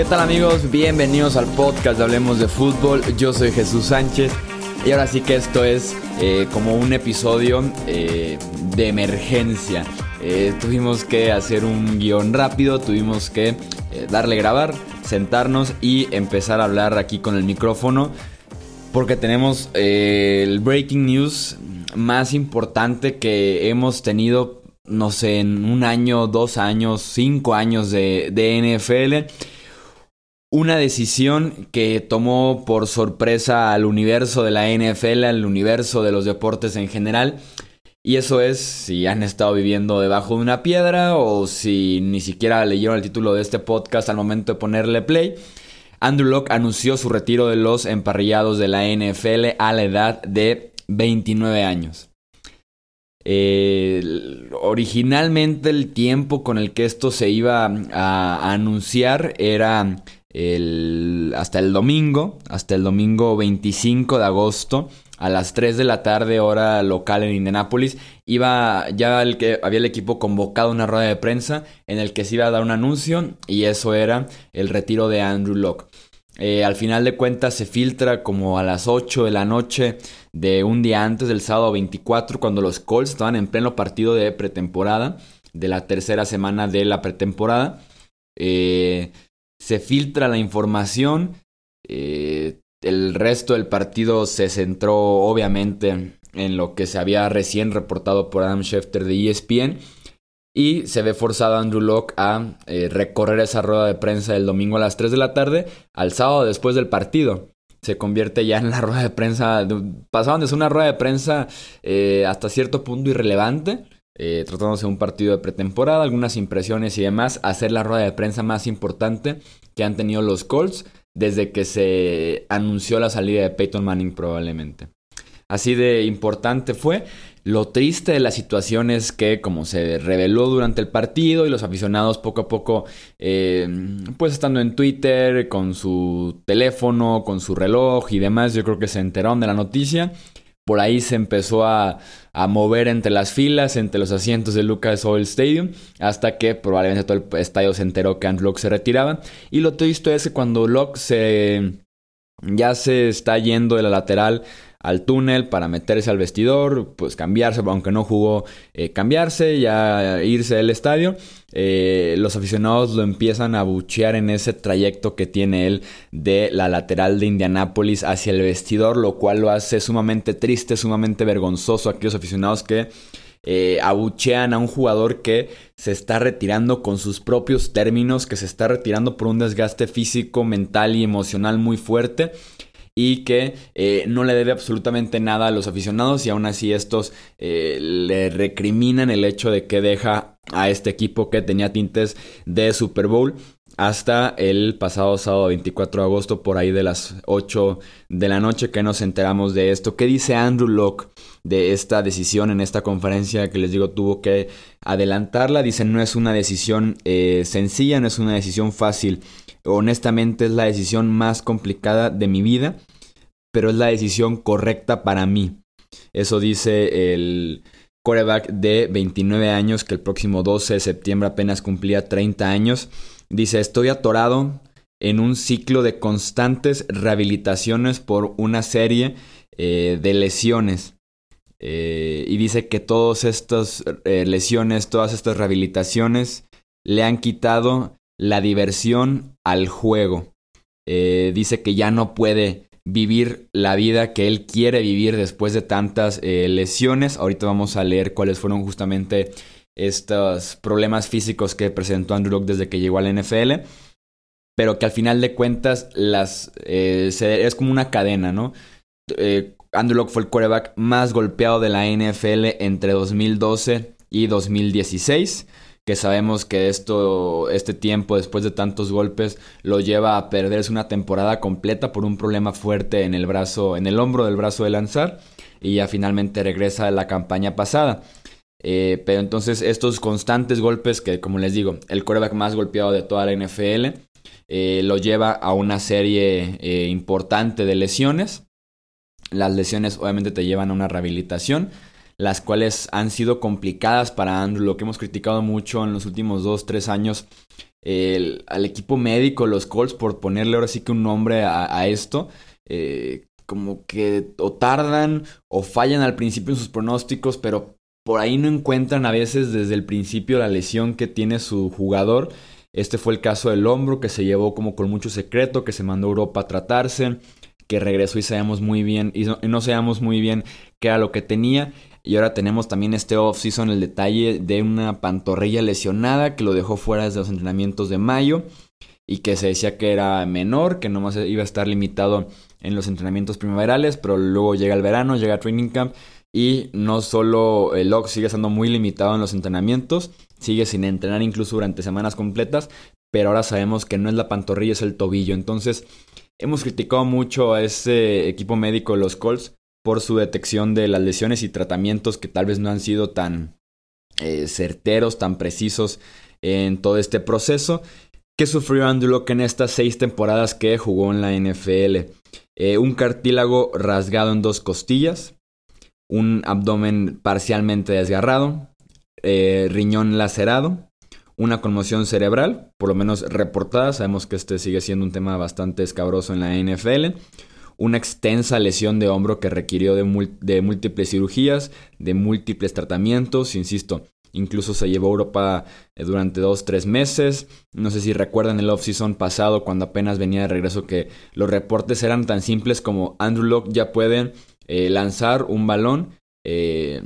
¿Qué tal amigos? Bienvenidos al podcast de Hablemos de Fútbol. Yo soy Jesús Sánchez y ahora sí que esto es eh, como un episodio eh, de emergencia. Eh, tuvimos que hacer un guion rápido, tuvimos que darle grabar, sentarnos y empezar a hablar aquí con el micrófono porque tenemos el breaking news más importante que hemos tenido, no sé, en un año, dos años, cinco años de, de NFL una decisión que tomó por sorpresa al universo de la NFL, al universo de los deportes en general. Y eso es si han estado viviendo debajo de una piedra o si ni siquiera leyeron el título de este podcast al momento de ponerle play. Andrew Locke anunció su retiro de los emparrillados de la NFL a la edad de 29 años. originalmente el tiempo con el que esto se iba a anunciar era hasta el domingo, hasta el domingo 25 de agosto, a las 3 de la tarde, hora local en Indianápolis, iba ya el que había el equipo convocado una rueda de prensa en el que se iba a dar un anuncio y eso era el retiro de Andrew Locke. Eh, al final de cuentas se filtra como a las 8 de la noche de un día antes del sábado 24 cuando los Colts estaban en pleno partido de pretemporada de la tercera semana de la pretemporada. Eh, se filtra la información. Eh, el resto del partido se centró obviamente en lo que se había recién reportado por Adam Schefter de ESPN. Y se ve forzado Andrew Locke a eh, recorrer esa rueda de prensa del domingo a las 3 de la tarde al sábado después del partido. Se convierte ya en la rueda de prensa. Pasaban de ser una rueda de prensa eh, hasta cierto punto irrelevante eh, tratándose de un partido de pretemporada, algunas impresiones y demás, hacer la rueda de prensa más importante que han tenido los Colts desde que se anunció la salida de Peyton Manning probablemente. Así de importante fue. Lo triste de la situación es que, como se reveló durante el partido y los aficionados poco a poco, eh, pues estando en Twitter, con su teléfono, con su reloj y demás, yo creo que se enteraron de la noticia por ahí se empezó a, mover entre las filas, entre los asientos de Lucas Oil Stadium, hasta que probablemente todo el estadio se enteró que Andrew Locke se retiraba. Y lo triste es que cuando Locke se ya se está yendo de la lateral al túnel para meterse al vestidor, pues cambiarse, aunque no jugó, eh, cambiarse, ya irse del estadio. Eh, los aficionados lo empiezan a buchear en ese trayecto que tiene él de la lateral de Indianápolis hacia el vestidor, lo cual lo hace sumamente triste, sumamente vergonzoso a aquellos aficionados que eh, abuchean a un jugador que se está retirando con sus propios términos, que se está retirando por un desgaste físico, mental y emocional muy fuerte y que eh, no le debe absolutamente nada a los aficionados y aún así estos eh, le recriminan el hecho de que deja a este equipo que tenía tintes de Super Bowl hasta el pasado sábado 24 de agosto por ahí de las 8 de la noche que nos enteramos de esto. ¿Qué dice Andrew Locke de esta decisión en esta conferencia que les digo tuvo que adelantarla? Dice no es una decisión eh, sencilla, no es una decisión fácil honestamente es la decisión más complicada de mi vida, pero es la decisión correcta para mí. Eso dice el quarterback de 29 años, que el próximo 12 de septiembre apenas cumplía 30 años. Dice, estoy atorado en un ciclo de constantes rehabilitaciones por una serie eh, de lesiones. Eh, y dice que todas estas eh, lesiones, todas estas rehabilitaciones le han quitado la diversión al juego. Eh, dice que ya no puede vivir la vida que él quiere vivir después de tantas eh, lesiones. Ahorita vamos a leer cuáles fueron justamente estos problemas físicos que presentó Andrew Locke desde que llegó al NFL. Pero que al final de cuentas las, eh, es como una cadena, ¿no? Andrew Locke fue el quarterback más golpeado de la NFL entre 2012 y 2016 que sabemos que esto, este tiempo después de tantos golpes lo lleva a perderse una temporada completa por un problema fuerte en el brazo, en el hombro del brazo de lanzar y ya finalmente regresa a la campaña pasada. Eh, pero entonces estos constantes golpes que como les digo, el quarterback más golpeado de toda la NFL eh, lo lleva a una serie eh, importante de lesiones. Las lesiones obviamente te llevan a una rehabilitación las cuales han sido complicadas para Andrew, lo que hemos criticado mucho en los últimos dos, tres años al equipo médico, los Colts, por ponerle ahora sí que un nombre a, esto. Eh, como que o tardan o fallan al principio en sus pronósticos, pero por ahí no encuentran a veces desde el principio la lesión que tiene su jugador. Este fue el caso del hombro que se llevó como con mucho secreto, que se mandó a Europa a tratarse, que regresó y sabíamos muy bien, y no, y no sabíamos muy bien qué era lo que tenía. Y ahora tenemos también este off-season, el detalle de una pantorrilla lesionada que lo dejó fuera desde los entrenamientos de mayo y que se decía que era menor, que nomás iba a estar limitado en los entrenamientos primaverales, pero luego llega el verano, llega a Training Camp y no solo el Locke sigue estando muy limitado en los entrenamientos, sigue sin entrenar incluso durante semanas completas, pero ahora sabemos que no es la pantorrilla, es el tobillo. Entonces, hemos criticado mucho a ese equipo médico de los Colts por su detección de las lesiones y tratamientos que tal vez no han sido tan eh, certeros, tan precisos en todo este proceso. ¿Qué sufrió Andrew en estas seis temporadas que jugó en la NFL? Eh, un cartílago rasgado en dos costillas, un abdomen parcialmente desgarrado, eh, riñón lacerado, una conmoción cerebral, por lo menos reportada, sabemos que este sigue siendo un tema bastante escabroso en la NFL, una extensa lesión de hombro que requirió de, múltiples cirugías, de múltiples tratamientos, insisto, incluso se llevó a Europa eh, durante dos, tres meses. No sé si recuerdan el off-season pasado cuando apenas venía de regreso que los reportes eran tan simples como Andrew Locke ya puede eh, lanzar un balón eh,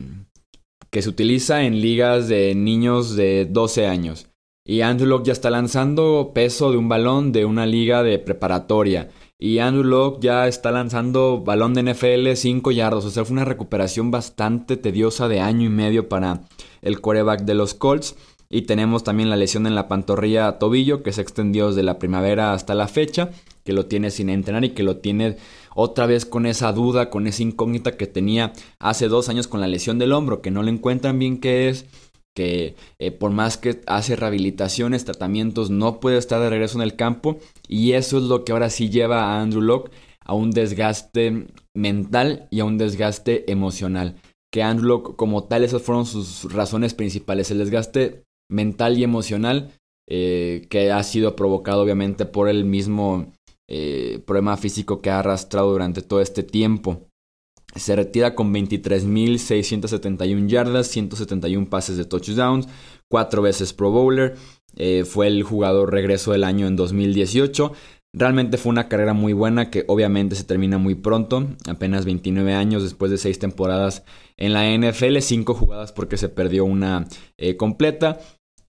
que se utiliza en ligas de niños de 12 años. Y Andrew Locke ya está lanzando peso de un balón de una liga de preparatoria. Y Andrew Locke ya está lanzando balón de NFL 5 yardos. O sea, fue una recuperación bastante tediosa de año y medio para el coreback de los Colts. Y tenemos también la lesión en la pantorrilla tobillo que se extendió desde la primavera hasta la fecha. Que lo tiene sin entrenar y que lo tiene otra vez con esa duda, con esa incógnita que tenía hace dos años con la lesión del hombro. Que no le encuentran bien qué es que eh, por más que hace rehabilitaciones, tratamientos, no puede estar de regreso en el campo y eso es lo que ahora sí lleva a Andrew Locke a un desgaste mental y a un desgaste emocional. Que Andrew Locke como tal, esas fueron sus razones principales, el desgaste mental y emocional eh, que ha sido provocado obviamente por el mismo eh, problema físico que ha arrastrado durante todo este tiempo. Se retira con 23.671 yardas, 171 pases de touchdowns, cuatro veces Pro Bowler. Eh, fue el jugador regreso del año en 2018. Realmente fue una carrera muy buena que obviamente se termina muy pronto, apenas 29 años después de 6 temporadas en la NFL, 5 jugadas porque se perdió una eh, completa.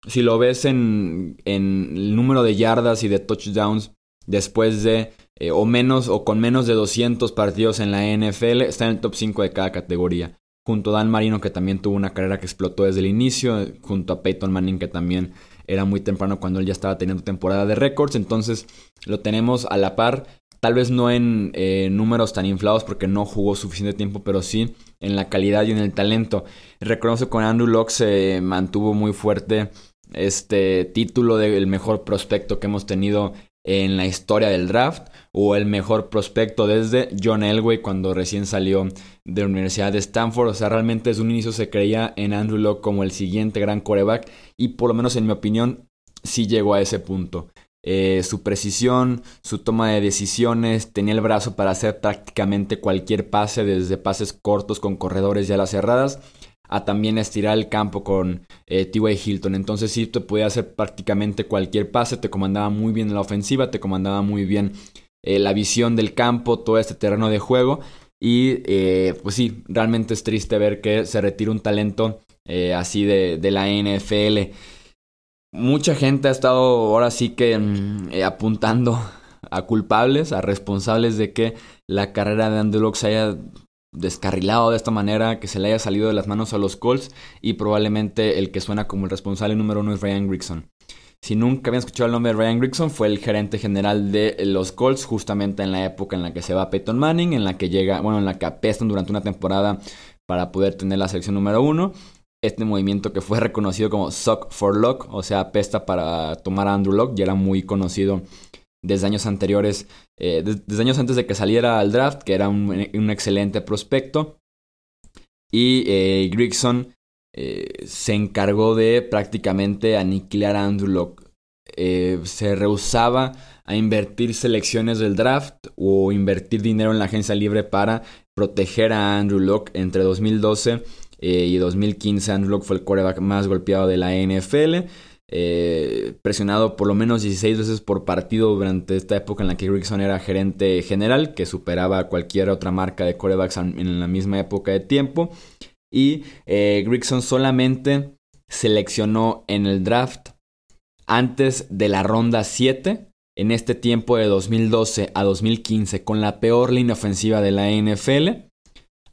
Si lo ves en, en el número de yardas y de touchdowns después de eh, o menos o con menos de 200 partidos en la NFL, está en el top 5 de cada categoría. Junto a Dan Marino, que también tuvo una carrera que explotó desde el inicio, junto a Peyton Manning, que también era muy temprano cuando él ya estaba teniendo temporada de récords. Entonces lo tenemos a la par, tal vez no en eh, números tan inflados porque no jugó suficiente tiempo, pero sí en la calidad y en el talento. Reconozco que con Andrew Locke se mantuvo muy fuerte este título del mejor prospecto que hemos tenido en la historia del draft o el mejor prospecto desde John Elway cuando recién salió de la Universidad de Stanford. O sea, realmente desde un inicio se creía en Andrew Locke como el siguiente gran coreback y por lo menos en mi opinión sí llegó a ese punto. Eh, su precisión, su toma de decisiones, tenía el brazo para hacer prácticamente cualquier pase, desde pases cortos con corredores ya las cerradas a también estirar el campo con eh, T.Y. Hilton. Entonces sí, te podía hacer prácticamente cualquier pase, te comandaba muy bien la ofensiva, te comandaba muy bien eh, la visión del campo, todo este terreno de juego. Y eh, pues sí, realmente es triste ver que se retira un talento así de, de, la NFL. Mucha gente ha estado ahora sí que mm, apuntando a culpables, a responsables de que la carrera de Andrew se haya descarrilado de esta manera, que se le haya salido de las manos a los Colts y probablemente el que suena como el responsable número uno es Ryan Grigson. Si nunca habían escuchado el nombre de Ryan Grigson, fue el gerente general de los Colts justamente en la época en la que se va Peyton Manning, en la que llega, bueno, en la que apestan durante una temporada para poder tener la selección número uno. Este movimiento que fue reconocido como Suck for Luck, o sea, apesta para tomar a Andrew Locke, ya era muy conocido desde años anteriores, eh, antes de que saliera al draft, que era un, excelente prospecto. Y eh, Grigson se encargó de prácticamente aniquilar a Andrew Locke. se rehusaba a invertir selecciones del draft o invertir dinero en la agencia libre para proteger a Andrew Locke entre 2012 y 2015. Andrew Locke fue el quarterback más golpeado de la NFL. Eh, presionado por lo menos 16 veces por partido durante esta época en la que Grigson era gerente general, que superaba cualquier otra marca de corebacks en la misma época de tiempo. Y eh, solamente seleccionó en el draft antes de la ronda 7, en este tiempo de 2012 a 2015, con la peor línea ofensiva de la NFL,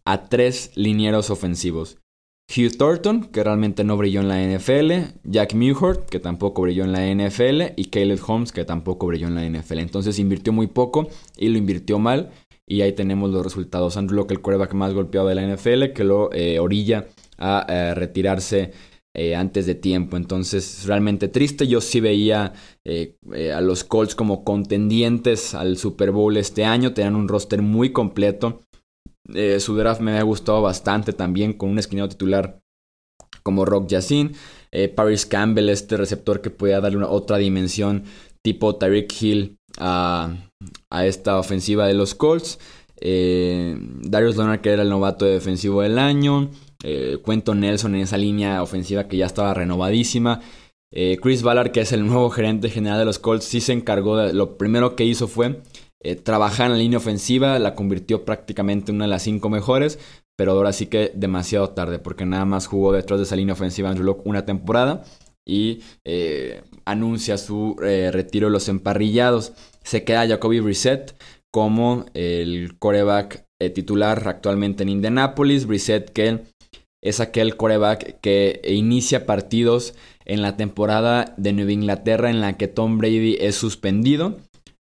a tres linieros ofensivos. Hugh Thornton, que realmente no brilló en la NFL, Jack Mewhort, que tampoco brilló en la NFL, y Caleb Holmes, que tampoco brilló en la NFL. Entonces invirtió muy poco y lo invirtió mal. Y ahí tenemos los resultados. Andrew Locke, el quarterback más golpeado de la NFL, que lo eh, orilla a eh, retirarse eh, antes de tiempo. Entonces, realmente triste. Yo sí veía a los Colts como contendientes al Super Bowl este año. Tenían un roster muy completo. Eh, su draft me ha gustado bastante también con un esquinero titular como Rock Yassin. Eh, Paris Campbell, este receptor que pueda darle una otra dimensión tipo Tyreek Hill a, esta ofensiva de los Colts. Eh, Darius Leonard que era el novato defensivo del año. Cuento Nelson en esa línea ofensiva que ya estaba renovadísima. Chris Ballard, que es el nuevo gerente general de los Colts, sí se encargó de... Lo primero que hizo fue eh, en la línea ofensiva, la convirtió prácticamente en una de las cinco mejores, pero ahora sí que demasiado tarde, porque nada más jugó detrás de esa línea ofensiva Andrew Locke una temporada y eh, anuncia su eh, retiro de los emparrillados. Se queda Jacoby Brissett como el coreback titular actualmente en Indianapolis. Brissett que es aquel coreback que inicia partidos en la temporada de Nueva Inglaterra en la que Tom Brady es suspendido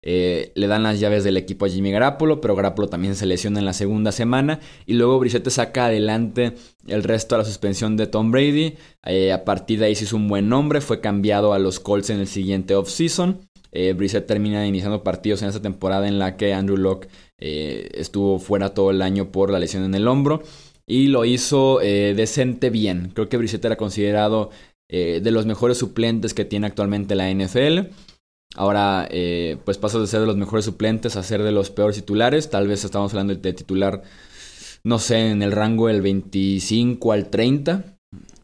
eh, le dan las llaves del equipo a Jimmy Garapolo, pero Garapolo también se lesiona en la segunda semana. Y luego Brissette saca adelante el resto de la suspensión de Tom Brady. Eh, a partir de ahí se hizo un buen nombre, fue cambiado a los Colts en el siguiente offseason. Eh, Brissett termina iniciando partidos en esa temporada en la que Andrew Locke eh, estuvo fuera todo el año por la lesión en el hombro. Y lo hizo decente bien. Creo que Brissett era considerado de los mejores suplentes que tiene actualmente la NFL. Ahora, eh, pues pasa de ser de los mejores suplentes a ser de los peores titulares. Tal vez estamos hablando de titular, no sé, en el rango del 25 al 30.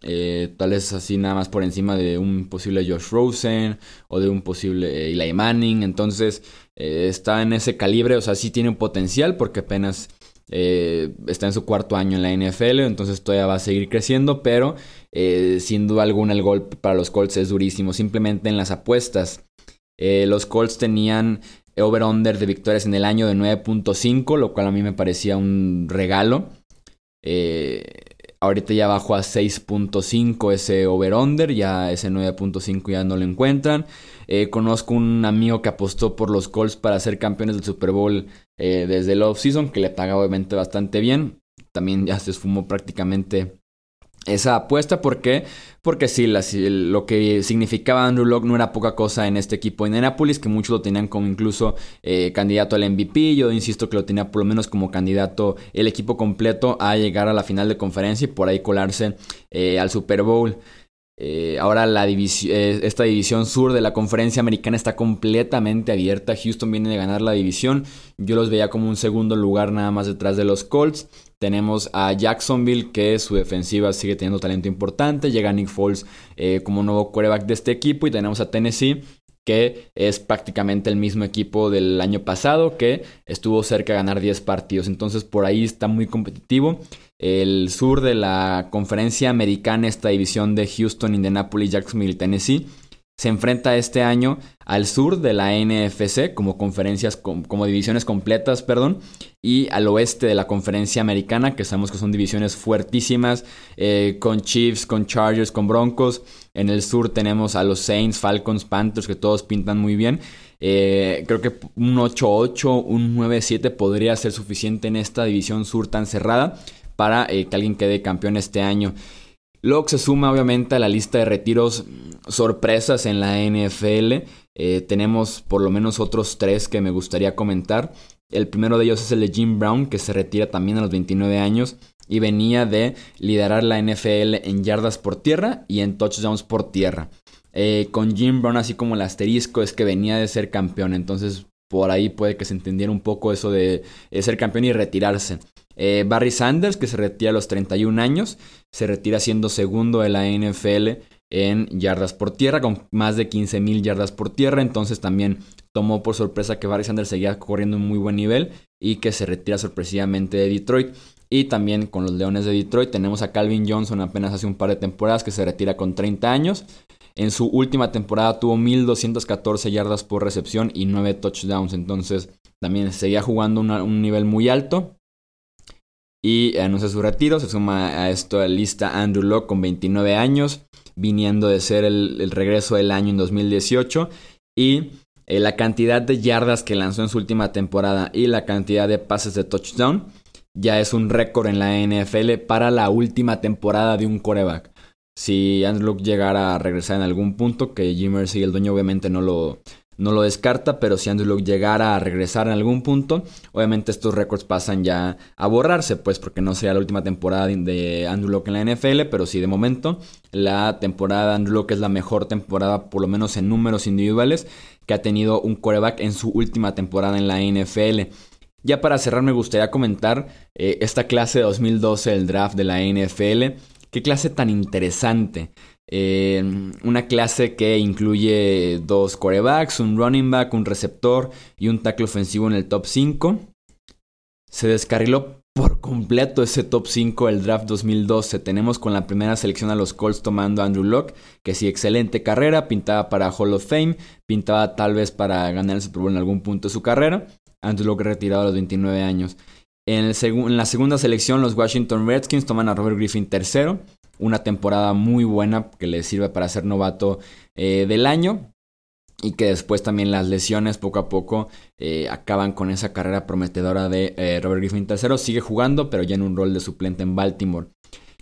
Eh, tal vez así nada más por encima de un posible Josh Rosen o de un posible eh, Eli Manning. Entonces, está en ese calibre. O sea, sí tiene un potencial porque apenas está en su cuarto año en la NFL. Entonces, todavía va a seguir creciendo. Pero, sin duda alguna, el golpe para los Colts es durísimo. Simplemente en las apuestas eh, los Colts tenían over-under de victorias en el año de 9.5, lo cual a mí me parecía un regalo. Eh, ahorita ya bajó a 6.5 ese over-under, ya ese 9.5 ya no lo encuentran. Eh, conozco un amigo que apostó por los Colts para ser campeones del Super Bowl desde el off-season, que le paga obviamente bastante bien. También ya se esfumó prácticamente esa apuesta. ¿Por qué? Porque sí, lo que significaba Andrew Locke no era poca cosa en este equipo de Indianapolis, que muchos lo tenían como incluso eh, candidato al MVP. Yo insisto que lo tenía por lo menos como candidato el equipo completo a llegar a la final de conferencia y por ahí colarse eh, al Super Bowl. Eh, ahora la esta división sur de la conferencia americana está completamente abierta. Houston viene de ganar la división. Yo los veía como un segundo lugar nada más detrás de los Colts. Tenemos a Jacksonville, que su defensiva sigue teniendo talento importante. Llega Nick Foles eh, como nuevo quarterback de este equipo. Y tenemos a Tennessee, que es prácticamente el mismo equipo del año pasado, que estuvo cerca de ganar 10 partidos. Entonces por ahí está muy competitivo. El sur de la conferencia americana, esta división de Houston, Indianapolis, Jacksonville Tennessee, se enfrenta este año al sur de la NFC como conferencias, como divisiones completas, perdón, y al oeste de la conferencia americana, que sabemos que son divisiones fuertísimas, eh, con Chiefs, con Chargers, con Broncos. En el sur tenemos a los Saints, Falcons, Panthers, que todos pintan muy bien. Eh, creo que un 8-8, un 9-7 podría ser suficiente en esta división sur tan cerrada para eh, que alguien quede campeón este año. Luego se suma obviamente a la lista de retiros sorpresas en la NFL. Eh, tenemos por lo menos otros tres que me gustaría comentar. El primero de ellos es el de Jim Brown, que se retira también a los 29 años. y venía de liderar la NFL en yardas por tierra y en touchdowns por tierra. Eh, con Jim Brown así como el asterisco es que venía de ser campeón, entonces por ahí puede que se entendiera un poco eso de, ser campeón y retirarse. Eh, Barry Sanders, que se retira a los 31 años, se retira siendo segundo de la NFL en yardas por tierra, con más de 15.000 yardas por tierra. Entonces también tomó por sorpresa que Barry Sanders seguía corriendo un muy buen nivel y que se retira sorpresivamente de Detroit. Y también con los Leones de Detroit tenemos a Calvin Johnson apenas hace un par de temporadas que se retira con 30 años. En su última temporada tuvo 1214 yardas por recepción y 9 touchdowns. Entonces también seguía jugando un nivel muy alto. Y anuncia su retiro. Se suma a esto la lista Andrew Locke con 29 años. Viniendo de ser el, regreso del año en 2018. Y eh, la cantidad de yardas que lanzó en su última temporada y la cantidad de pases de touchdown ya es un récord en la NFL para la última temporada de un coreback. Si Andrew Luck llegara a regresar en algún punto, que Jim Mercy, el dueño, obviamente no lo, no lo descarta, pero si Andrew Luck llegara a regresar en algún punto, obviamente estos récords pasan ya a borrarse, pues porque no sea la última temporada de Andrew Luck en la NFL, pero sí de momento la temporada de Andrew Luck es la mejor temporada, por lo menos en números individuales, que ha tenido un coreback en su última temporada en la NFL. Ya para cerrar me gustaría comentar eh, esta clase de 2012 del draft de la NFL. Qué clase tan interesante. Eh, una clase que incluye dos corebacks, un running back, un receptor y un tackle ofensivo en el top 5. Se descarriló por completo ese top 5 del draft 2012. Tenemos con la primera selección a los Colts tomando a Andrew Locke, que sí, excelente carrera, pintaba para Hall of Fame, pintaba tal vez para ganar el Super Bowl en algún punto de su carrera. Andrew Locke retirado a los 29 años. En, la segunda selección, los Washington Redskins toman a Robert Griffin tercero. Una temporada muy buena que le sirve para ser novato eh, del año. Y que después también las lesiones poco a poco eh, acaban con esa carrera prometedora de eh, Robert Griffin III. Sigue jugando, pero ya en un rol de suplente en Baltimore.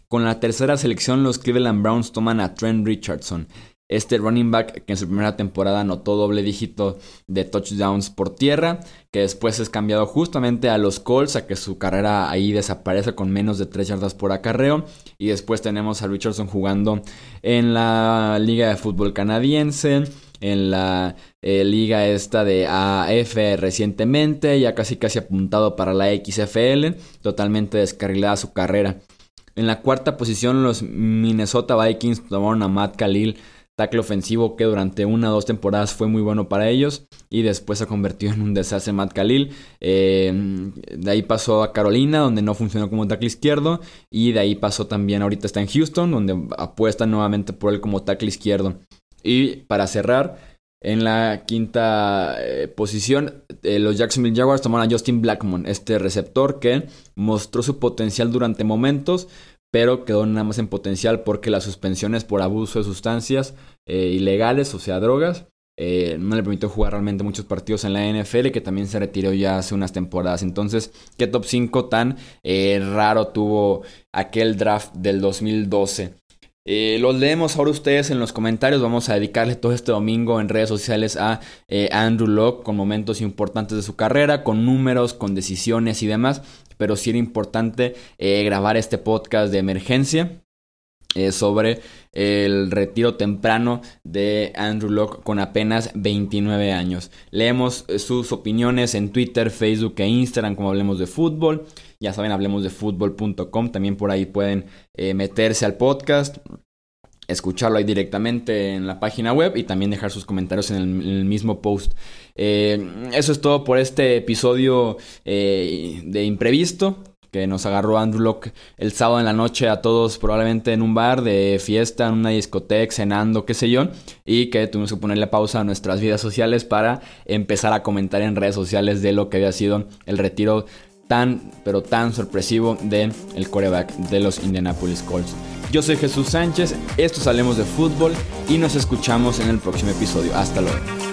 Con la tercera selección, los Cleveland Browns toman a Trent Richardson. Este running back que en su primera temporada anotó doble dígito de touchdowns por tierra, que después es cambiado justamente a los Colts, a que su carrera ahí desaparece con menos de 3 yardas por acarreo. Y después tenemos a Richardson jugando en la Liga de Fútbol Canadiense, en la eh, liga esta de AF recientemente, ya casi casi apuntado para la XFL, totalmente descarrilada su carrera. En la cuarta posición los Minnesota Vikings tomaron a Matt Khalil tackle ofensivo que durante una o dos temporadas fue muy bueno para ellos y después se convirtió en un desastre Matt Khalil. Eh, de ahí pasó a Carolina, donde no funcionó como tackle izquierdo, y de ahí pasó también, ahorita está en Houston, donde apuesta nuevamente por él como tackle izquierdo. Y para cerrar, en la quinta eh, posición, eh, los Jacksonville Jaguars tomaron a Justin Blackmon, este receptor que mostró su potencial durante momentos, pero quedó nada más en potencial porque las suspensiones por abuso de sustancias eh, ilegales, o sea, drogas, eh, no le permitió jugar realmente muchos partidos en la NFL, que también se retiró ya hace unas temporadas. Entonces, ¿qué top 5 tan eh, raro tuvo aquel draft del 2012? los leemos ahora ustedes en los comentarios. Vamos a dedicarle todo este domingo en redes sociales a Andrew Locke con momentos importantes de su carrera, con números, con decisiones y demás pero sí era importante eh, grabar este podcast de emergencia. Eh, sobre el retiro temprano de Andrew Locke con apenas 29 años. Leemos eh, sus opiniones en Twitter, Facebook e Instagram como hablemos de fútbol. Ya saben, hablemos de fútbol.com. También por ahí pueden meterse al podcast escucharlo ahí directamente en la página web y también dejar sus comentarios en el, mismo post. Eh, eso es todo por este episodio eh, de imprevisto que nos agarró Andrew Locke el sábado en la noche a todos probablemente en un bar de fiesta, en una discoteca, cenando, qué sé yo, y que tuvimos que ponerle pausa a nuestras vidas sociales para empezar a comentar en redes sociales de lo que había sido el retiro tan, pero tan sorpresivo de el coreback de los Indianapolis Colts. Yo soy Jesús Sánchez, esto Salemos de Fútbol y nos escuchamos en el próximo episodio. Hasta luego.